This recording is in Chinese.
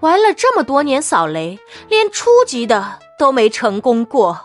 玩了这么多年扫雷连初级的都没成功过。